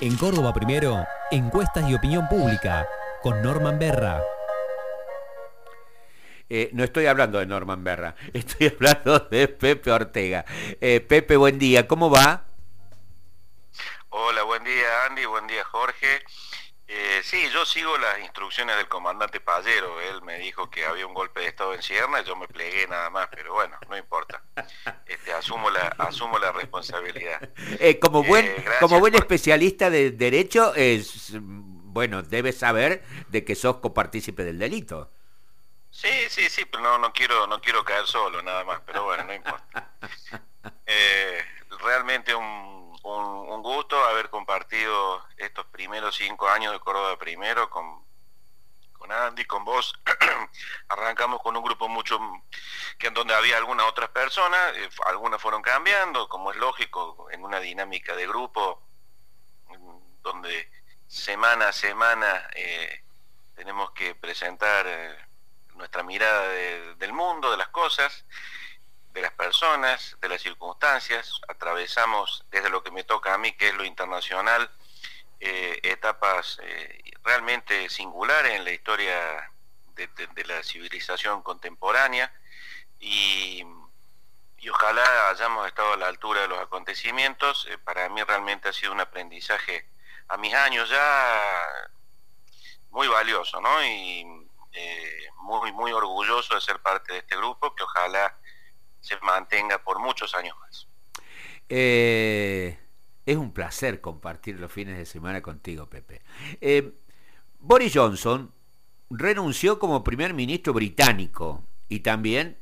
En Córdoba Primero, encuestas y opinión pública, con Norman Berra. Eh, no estoy hablando de Norman Berra, estoy hablando de Pepe Ortega. Eh, Pepe, buen día, ¿cómo va? Hola, buen día Andy, buen día Jorge. Eh, sí, yo sigo las instrucciones del comandante Pallero. Él me dijo que había un golpe de estado en Sierra, yo me plegué nada más, pero bueno, no importa. Este, asumo la asumo la responsabilidad. Eh, como buen eh, como buen especialista de derecho, es bueno, debes saber de que sos copartícipe del delito. Sí, sí, sí, pero no no quiero no quiero caer solo nada más, pero bueno, no importa. realmente un un, gusto haber compartido estos primeros cinco años de Córdoba Primero con, con Andy, con vos. Arrancamos con un grupo mucho que en donde había algunas otras personas, eh, algunas fueron cambiando, como es lógico, en una dinámica de grupo donde semana a semana eh, tenemos que presentar eh, nuestra mirada del mundo, de las cosas de las personas, de las circunstancias, atravesamos desde lo que me toca a mí, que es lo internacional, eh, etapas eh, realmente singulares en la historia de, la civilización contemporánea y, ojalá hayamos estado a la altura de los acontecimientos. Eh, para mí realmente ha sido un aprendizaje a mis años ya muy valioso, ¿no? Y muy, muy orgulloso de ser parte de este grupo, que ojalá se mantenga por muchos años más. Eh, es un placer compartir los fines de semana contigo, Pepe. Eh, Boris Johnson renunció como primer ministro británico y también,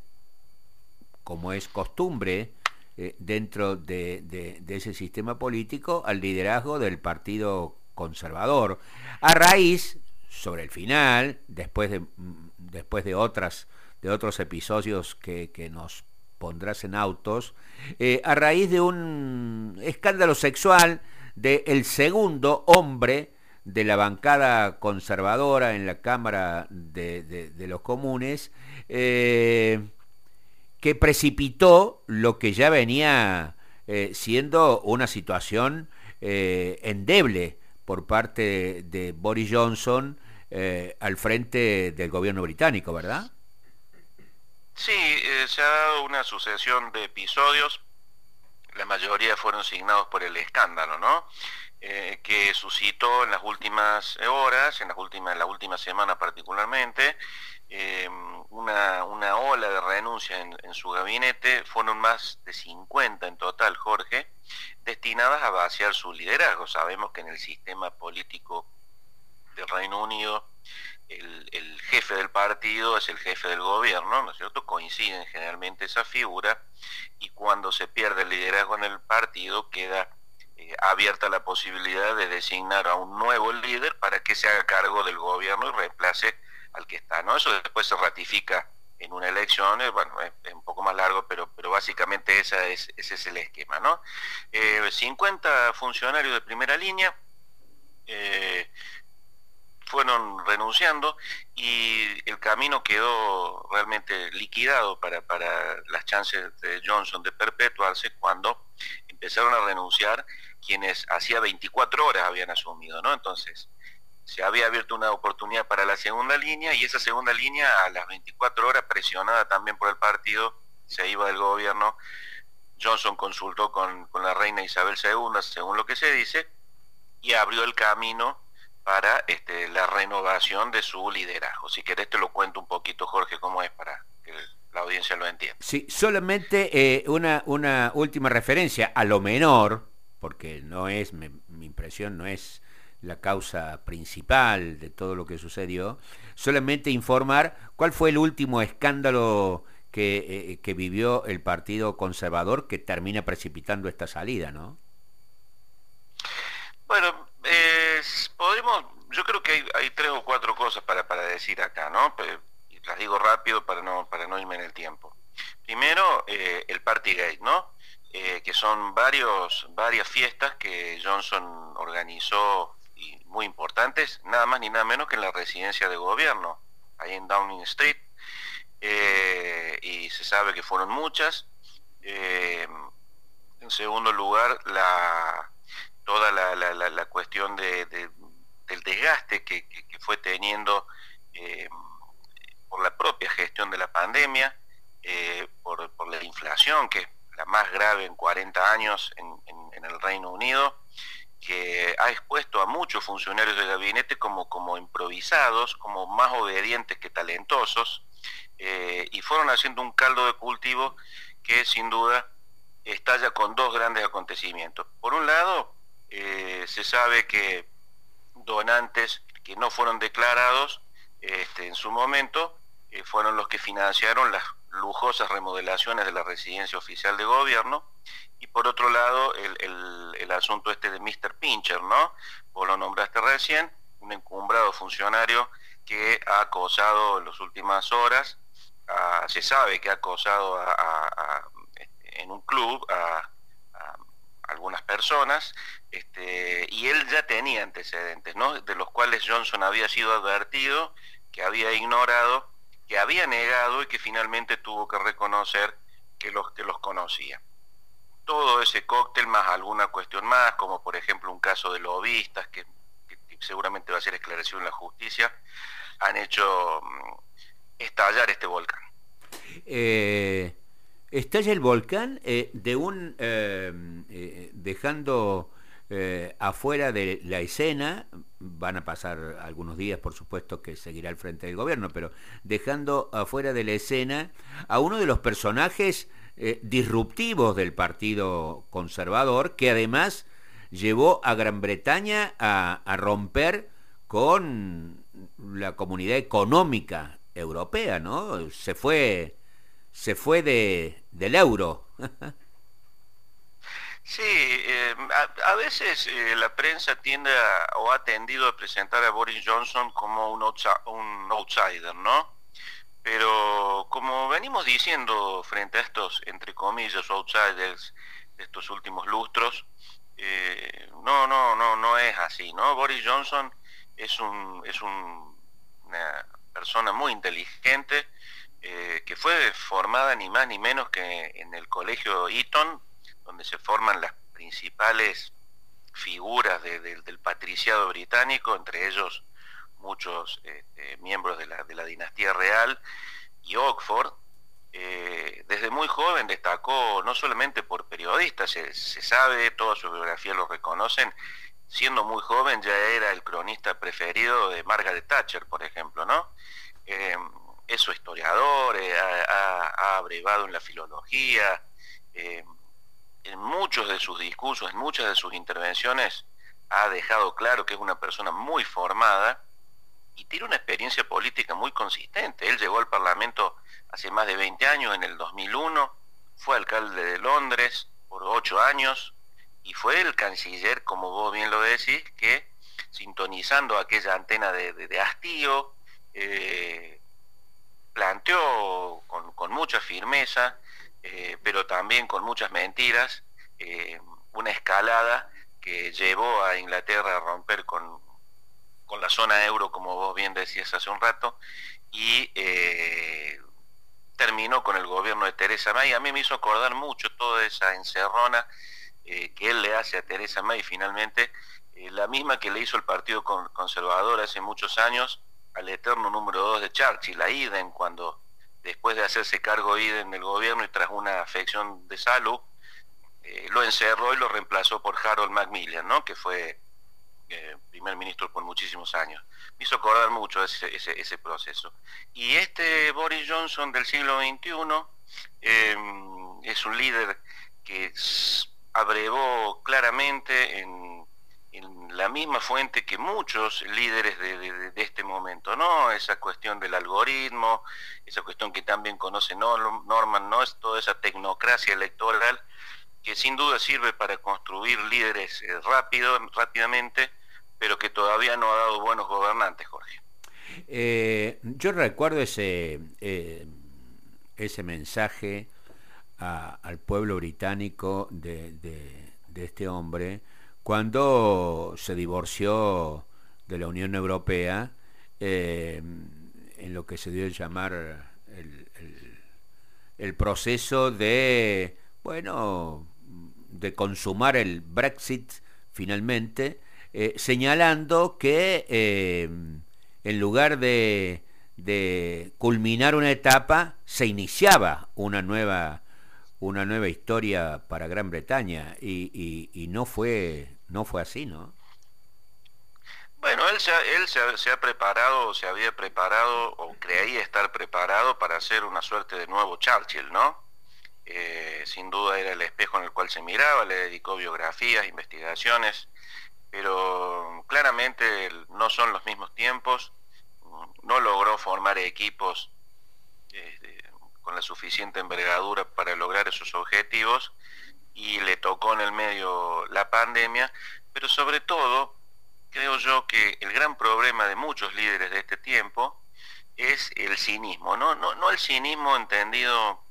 como es costumbre eh, dentro de, ese sistema político, al liderazgo del Partido Conservador. A raíz, sobre el final, después de, mm, después de, otras, de otros episodios que, que nos pondrás en autos, eh, a raíz de un escándalo sexual del el segundo hombre de la bancada conservadora en la Cámara de, los Comunes, eh, que precipitó lo que ya venía eh, siendo una situación endeble por parte de Boris Johnson al frente del gobierno británico, ¿verdad? Sí, eh, se ha dado una sucesión de episodios, la mayoría fueron signados por el escándalo, ¿no? Eh, que suscitó en las últimas horas, en las últimas, en la última semana particularmente, eh, una, una, ola de renuncia en, en, su gabinete, fueron más de 50 en total, Jorge, destinadas a vaciar su liderazgo. Sabemos que en el sistema político del Reino Unido el, jefe del partido es el jefe del gobierno, ¿no es cierto? Coinciden generalmente esa figura y cuando se pierde el liderazgo en el partido queda eh, abierta la posibilidad de designar a un nuevo líder para que se haga cargo del gobierno y reemplace al que está, ¿no? Eso después se ratifica en una elección, eh, bueno, es, un poco más largo, pero, pero básicamente esa es, ese es el esquema, ¿no? 50 eh, funcionarios de primera línea, fueron renunciando y el camino quedó realmente liquidado para, para las chances de Johnson de perpetuarse cuando empezaron a renunciar quienes hacía 24 horas habían asumido, ¿no? Entonces, se había abierto una oportunidad para la segunda línea y esa segunda línea a las 24 horas, presionada también por el partido, se iba del gobierno. Johnson consultó con, con la reina Isabel II, según lo que se dice, y abrió el camino para este, la renovación de su liderazgo. Si querés te lo cuento un poquito, Jorge, cómo es para que la audiencia lo entienda. Sí, solamente eh, una, una última referencia a lo menor, porque no es, mi impresión no es la causa principal de todo lo que sucedió, solamente informar cuál fue el último escándalo que, eh, que vivió el Partido Conservador que termina precipitando esta salida, ¿no? Bueno, podemos, yo creo que hay, tres o cuatro cosas para, para decir acá, ¿no? las digo rápido para no, para no irme en el tiempo. Primero, eh, el Partygate, ¿no? Eh, que son varios, varias fiestas que Johnson organizó y muy importantes, nada más ni nada menos que en la residencia de gobierno, ahí en Downing Street, eh, y se sabe que fueron muchas. en segundo lugar, la, toda la, la, la, que, fue teniendo por la propia gestión de la pandemia, por, la inflación, que es la más grave en 40 años en el Reino Unido, que ha expuesto a muchos funcionarios del gabinete como, como improvisados, como más obedientes que talentosos, eh, y fueron haciendo un caldo de cultivo que sin duda estalla con dos grandes acontecimientos. Por un lado, eh, se sabe que donantes que no fueron declarados este, en su momento eh, fueron los que financiaron las lujosas remodelaciones de la residencia oficial de gobierno, y por otro lado el, el, asunto este de Mr. Pincher, ¿no? Vos lo nombraste recién, un encumbrado funcionario que ha acosado en las últimas horas, se sabe que ha acosado este, en un club a, algunas personas, este, y él ya tenía antecedentes, ¿no? De los cuales Johnson había sido advertido, que había ignorado, que había negado y que finalmente tuvo que reconocer que los, que los conocía todo ese cóctel más alguna cuestión más, como por ejemplo un caso de lobistas que, seguramente va a ser esclarecido en la justicia, han hecho mm, estallar este volcán. Eh, estalla el volcán eh, de un eh, dejando afuera de la escena, van a pasar algunos días, por supuesto, que seguirá al frente del gobierno, pero dejando afuera de la escena a uno de los personajes eh, disruptivos del Partido Conservador, que además llevó a Gran Bretaña a, romper con la comunidad económica europea, ¿no? Se fue, se fue de, del euro. Sí, eh, a, veces eh, la prensa tiende o ha tendido a presentar a Boris Johnson como un, un outsider, ¿no? Pero como venimos diciendo frente a estos, entre comillas, outsiders de estos últimos lustros, eh, no, no, no, no es así, ¿no? Boris Johnson es un, es un, una persona muy inteligente eh, que fue formada ni más ni menos que en el colegio Eton, donde se forman las principales figuras del patriciado británico, entre ellos muchos este, miembros de la, dinastía real y Oxford, eh, desde muy joven destacó no solamente por periodista, se, sabe, toda su biografía lo reconocen, siendo muy joven ya era el cronista preferido de Margaret Thatcher, por ejemplo, ¿no? Eh, es su historiador, eh, ha, ha, abrevado en la filología, en muchos de sus discursos, en muchas de sus intervenciones, ha dejado claro que es una persona muy formada y tiene una experiencia política muy consistente. Él llegó al Parlamento hace más de 20 años, en el 2001, fue alcalde de Londres por 8 años y fue el canciller, como vos bien lo decís, que sintonizando aquella antena de, hastío, eh, planteó con, mucha firmeza, eh, pero también con muchas mentiras, eh, una escalada que llevó a Inglaterra a romper con, con la zona euro, como vos bien decías hace un rato, y eh, terminó con el gobierno de Teresa May. A mí me hizo acordar mucho toda esa encerrona que él le hace a Teresa May, finalmente, la misma que le hizo el Partido Conservador hace muchos años al eterno número 2 de Churchill, a Iden, cuando después de hacerse cargo Iden del gobierno y tras una afección de salud, lo encerró y lo reemplazó por Harold Macmillan, ¿no? que fue eh, primer ministro por muchísimos años. Me hizo acordar mucho ese, ese, proceso. Y este Boris Johnson del siglo XXI em, es un líder que abrevó claramente en, la misma fuente que muchos líderes de, este momento, ¿no? Esa cuestión del algoritmo, esa cuestión que también conoce Norman, ¿no? Es toda esa tecnocracia electoral que sin duda sirve para construir líderes eh, rápido, rápidamente, pero que todavía no ha dado buenos gobernantes, Jorge. Eh, yo recuerdo ese, eh, ese mensaje al pueblo británico de, este hombre cuando se divorció de la Unión Europea en lo que se dio a llamar el, proceso de, bueno, de consumar el Brexit finalmente, eh, señalando que en lugar de, culminar una etapa, se iniciaba una nueva, una nueva historia para Gran Bretaña. Y, no, fue, no fue así, ¿no? Bueno, él, se ha, él se, ha, preparado, se había preparado o creía estar preparado para hacer una suerte de nuevo Churchill, ¿no? Eh, sin duda era el espejo en el cual se miraba, le dedicó biografías, investigaciones, pero claramente no son los mismos tiempos, no logró formar equipos este, con la suficiente envergadura para lograr esos objetivos y le tocó en el medio la pandemia, pero sobre todo creo yo que el gran problema de muchos líderes de este tiempo es el cinismo, no, no, no el cinismo entendido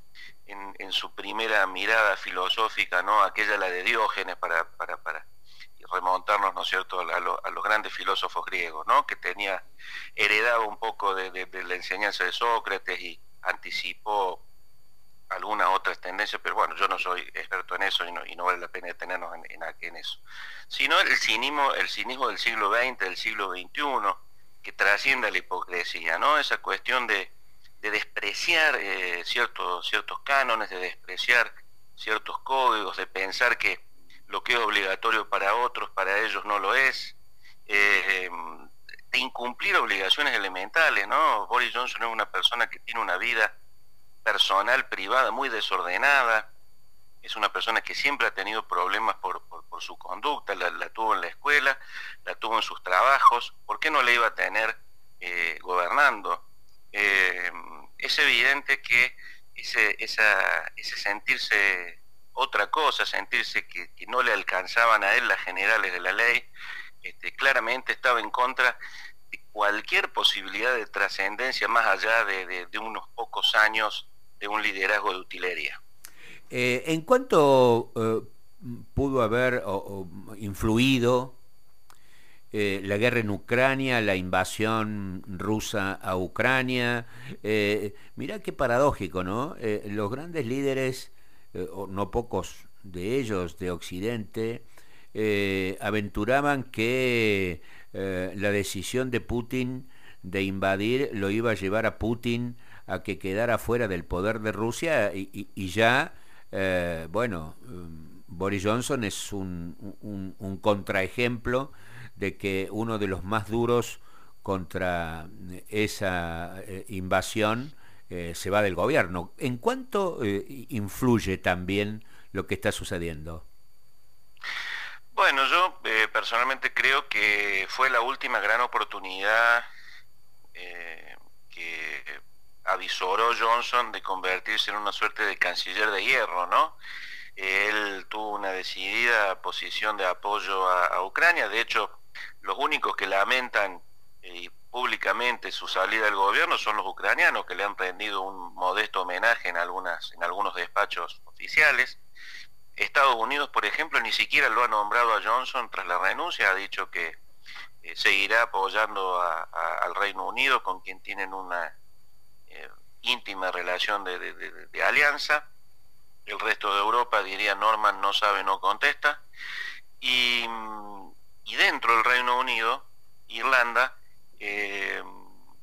en, su primera mirada filosófica, ¿no? Aquella la de Diógenes para, para, para remontarnos, ¿no es cierto?, a, los grandes filósofos griegos, ¿no? Que tenía, heredado un poco de, la enseñanza de Sócrates y anticipó algunas otras tendencias, pero bueno, yo no soy experto en eso y no, y no vale la pena detenernos en, en, eso. Sino el cinismo, el cinismo del siglo XX, del siglo XXI, que trasciende la hipocresía, ¿no? Esa cuestión de, de despreciar eh, ciertos, ciertos cánones, de despreciar ciertos códigos, de pensar que lo que es obligatorio para otros, para ellos no lo es, eh, de incumplir obligaciones elementales, ¿no? Boris Johnson es una persona que tiene una vida personal, privada, muy desordenada, es una persona que siempre ha tenido problemas por, su conducta, la, tuvo en la escuela, la tuvo en sus trabajos, ¿por qué no la iba a tener eh, gobernando? Eh, es evidente que ese, ese sentirse otra cosa, sentirse que, no le alcanzaban a él las generales de la ley, este, claramente estaba en contra de cualquier posibilidad de trascendencia más allá de, unos pocos años de un liderazgo de utilería. Eh, ¿En cuánto eh, pudo haber influido eh, la guerra en Ucrania, la invasión rusa a Ucrania. Mirá qué paradójico, ¿no? Los grandes líderes, o no pocos de ellos de Occidente, aventuraban que la decisión de Putin de invadir lo iba a llevar a Putin a que quedara fuera del poder de Rusia y, ya, bueno, Boris Johnson es un, un contraejemplo de que uno de los más duros contra esa eh, invasión eh, se va del gobierno. ¿En cuánto eh, influye también lo que está sucediendo? Bueno, yo personalmente creo que fue la última gran oportunidad que avisoró Johnson de convertirse en una suerte de canciller de hierro, ¿no? Él tuvo una decidida posición de apoyo a Ucrania, de hecho, los únicos que lamentan eh, públicamente su salida del gobierno son los ucranianos que le han rendido un modesto homenaje en algunas en algunos despachos oficiales. Estados Unidos, por ejemplo, ni siquiera lo ha nombrado a Johnson tras la renuncia, ha dicho que eh, seguirá apoyando al Reino Unido, con quien tienen una íntima relación de, alianza. El resto de Europa, diría Norman, no sabe, no contesta. Y y dentro del Reino Unido, Irlanda, eh,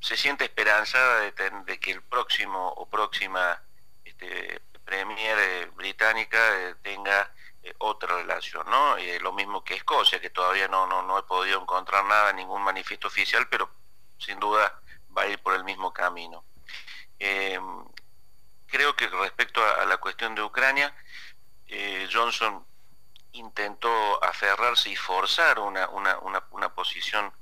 se siente esperanzada de, que el próximo o próxima este, premier eh, británica eh, tenga otra relación, ¿no? lo mismo que Escocia, que todavía no, no, he podido encontrar nada, ningún manifiesto oficial, pero sin duda va a ir por el mismo camino. Creo que respecto a, la cuestión de Ucrania, Johnson intentó aferrarse y forzar una, posición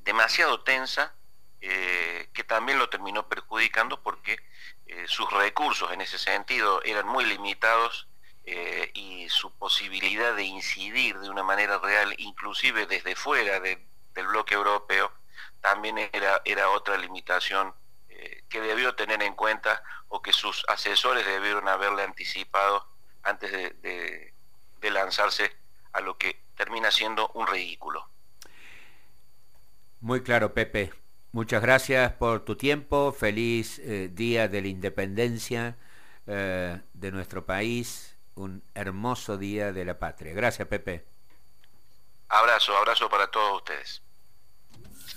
demasiado tensa, eh, que también lo terminó perjudicando porque eh, sus recursos en ese sentido eran muy limitados eh, y su posibilidad de incidir de una manera real, inclusive desde fuera del bloque europeo, también era, era otra limitación que debió tener en cuenta o que sus asesores debieron haberle anticipado antes de de lanzarse a lo que termina siendo un ridículo. Muy claro, Pepe. Muchas gracias por tu tiempo. Feliz eh, día de la independencia eh, de nuestro país. Un hermoso día de la patria. Gracias, Pepe. Abrazo, abrazo para todos ustedes.